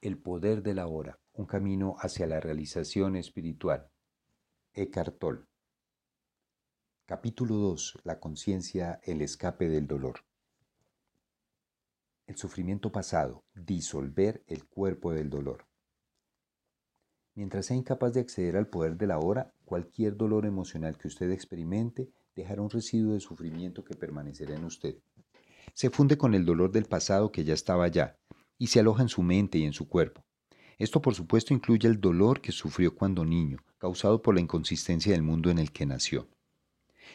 El poder de la hora, un camino hacia la realización espiritual. Eckhart. Capítulo 2. La conciencia, el escape del dolor. El sufrimiento pasado, disolver el cuerpo del dolor. Mientras sea incapaz de acceder al poder de la hora, cualquier dolor emocional que usted experimente dejará un residuo de sufrimiento que permanecerá en usted. Se funde con el dolor del pasado que ya estaba allá y se aloja en su mente y en su cuerpo. Esto por supuesto incluye el dolor que sufrió cuando niño, causado por la inconsistencia del mundo en el que nació.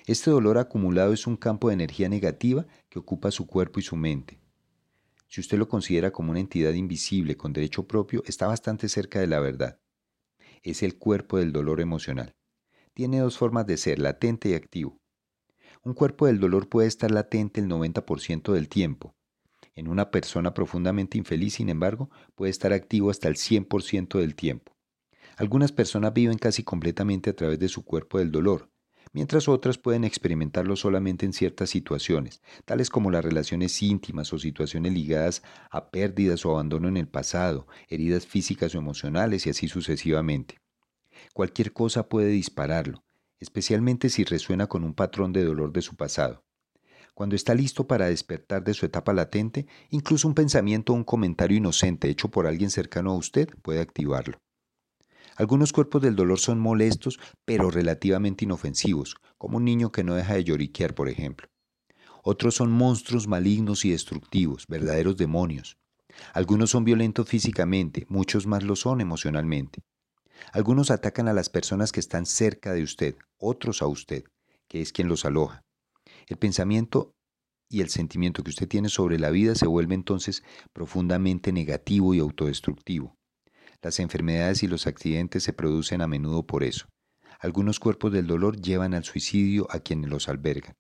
Este dolor acumulado es un campo de energía negativa que ocupa su cuerpo y su mente. Si usted lo considera como una entidad invisible con derecho propio, está bastante cerca de la verdad. Es el cuerpo del dolor emocional. Tiene dos formas de ser, latente y activo. Un cuerpo del dolor puede estar latente el 90% del tiempo, en una persona profundamente infeliz, sin embargo, puede estar activo hasta el 100% del tiempo. Algunas personas viven casi completamente a través de su cuerpo del dolor, mientras otras pueden experimentarlo solamente en ciertas situaciones, tales como las relaciones íntimas o situaciones ligadas a pérdidas o abandono en el pasado, heridas físicas o emocionales y así sucesivamente. Cualquier cosa puede dispararlo, especialmente si resuena con un patrón de dolor de su pasado. Cuando está listo para despertar de su etapa latente, incluso un pensamiento o un comentario inocente hecho por alguien cercano a usted puede activarlo. Algunos cuerpos del dolor son molestos, pero relativamente inofensivos, como un niño que no deja de lloriquear, por ejemplo. Otros son monstruos malignos y destructivos, verdaderos demonios. Algunos son violentos físicamente, muchos más lo son emocionalmente. Algunos atacan a las personas que están cerca de usted, otros a usted, que es quien los aloja. El pensamiento y el sentimiento que usted tiene sobre la vida se vuelve entonces profundamente negativo y autodestructivo. Las enfermedades y los accidentes se producen a menudo por eso. Algunos cuerpos del dolor llevan al suicidio a quienes los albergan.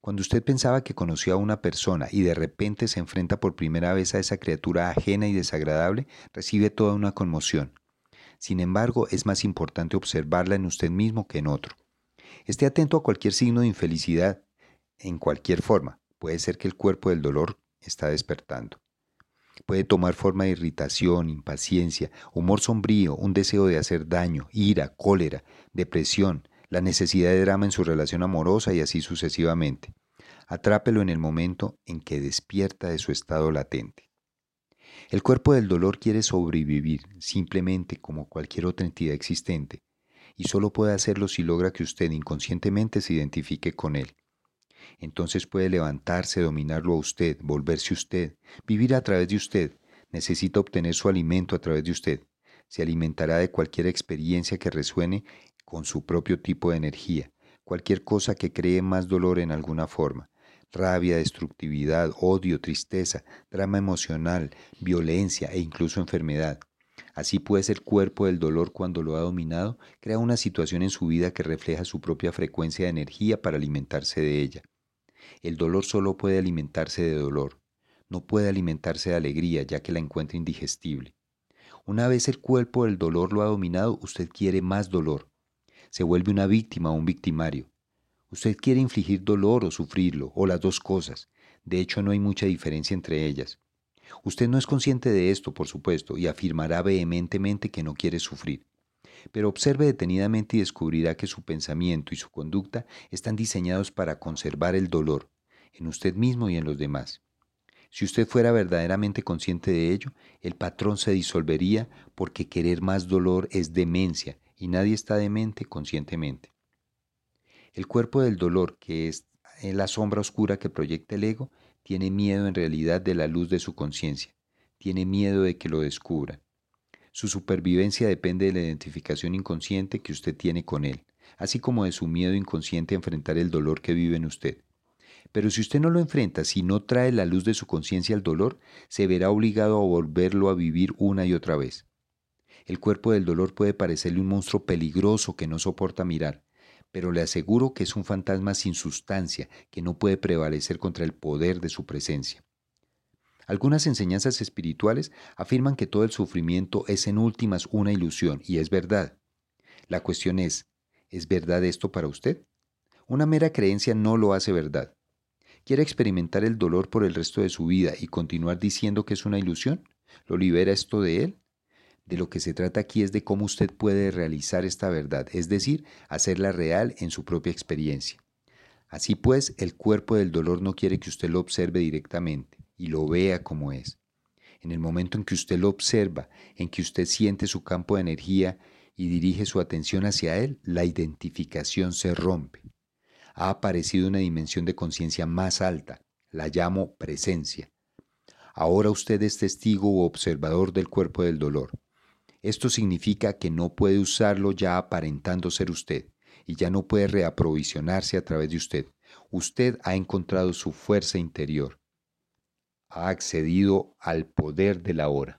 Cuando usted pensaba que conocía a una persona y de repente se enfrenta por primera vez a esa criatura ajena y desagradable, recibe toda una conmoción. Sin embargo, es más importante observarla en usted mismo que en otro. Esté atento a cualquier signo de infelicidad, en cualquier forma. Puede ser que el cuerpo del dolor está despertando. Puede tomar forma de irritación, impaciencia, humor sombrío, un deseo de hacer daño, ira, cólera, depresión, la necesidad de drama en su relación amorosa y así sucesivamente. Atrápelo en el momento en que despierta de su estado latente. El cuerpo del dolor quiere sobrevivir simplemente como cualquier otra entidad existente, y solo puede hacerlo si logra que usted inconscientemente se identifique con él. Entonces puede levantarse, dominarlo a usted, volverse usted, vivir a través de usted. Necesita obtener su alimento a través de usted. Se alimentará de cualquier experiencia que resuene con su propio tipo de energía, cualquier cosa que cree más dolor en alguna forma rabia, destructividad, odio, tristeza, drama emocional, violencia e incluso enfermedad. Así pues, el cuerpo del dolor, cuando lo ha dominado, crea una situación en su vida que refleja su propia frecuencia de energía para alimentarse de ella. El dolor solo puede alimentarse de dolor, no puede alimentarse de alegría, ya que la encuentra indigestible. Una vez el cuerpo del dolor lo ha dominado, usted quiere más dolor. Se vuelve una víctima o un victimario. Usted quiere infligir dolor o sufrirlo, o las dos cosas. De hecho, no hay mucha diferencia entre ellas. Usted no es consciente de esto, por supuesto, y afirmará vehementemente que no quiere sufrir. Pero observe detenidamente y descubrirá que su pensamiento y su conducta están diseñados para conservar el dolor, en usted mismo y en los demás. Si usted fuera verdaderamente consciente de ello, el patrón se disolvería porque querer más dolor es demencia y nadie está demente conscientemente. El cuerpo del dolor, que es la sombra oscura que proyecta el ego, tiene miedo en realidad de la luz de su conciencia, tiene miedo de que lo descubran. Su supervivencia depende de la identificación inconsciente que usted tiene con él, así como de su miedo inconsciente a enfrentar el dolor que vive en usted. Pero si usted no lo enfrenta, si no trae la luz de su conciencia al dolor, se verá obligado a volverlo a vivir una y otra vez. El cuerpo del dolor puede parecerle un monstruo peligroso que no soporta mirar, pero le aseguro que es un fantasma sin sustancia que no puede prevalecer contra el poder de su presencia. Algunas enseñanzas espirituales afirman que todo el sufrimiento es en últimas una ilusión, y es verdad. La cuestión es, ¿es verdad esto para usted? Una mera creencia no lo hace verdad. ¿Quiere experimentar el dolor por el resto de su vida y continuar diciendo que es una ilusión? ¿Lo libera esto de él? De lo que se trata aquí es de cómo usted puede realizar esta verdad, es decir, hacerla real en su propia experiencia. Así pues, el cuerpo del dolor no quiere que usted lo observe directamente y lo vea como es. En el momento en que usted lo observa, en que usted siente su campo de energía y dirige su atención hacia él, la identificación se rompe. Ha aparecido una dimensión de conciencia más alta, la llamo presencia. Ahora usted es testigo u observador del cuerpo del dolor. Esto significa que no puede usarlo ya aparentando ser usted y ya no puede reaprovisionarse a través de usted. Usted ha encontrado su fuerza interior. Ha accedido al poder de la hora.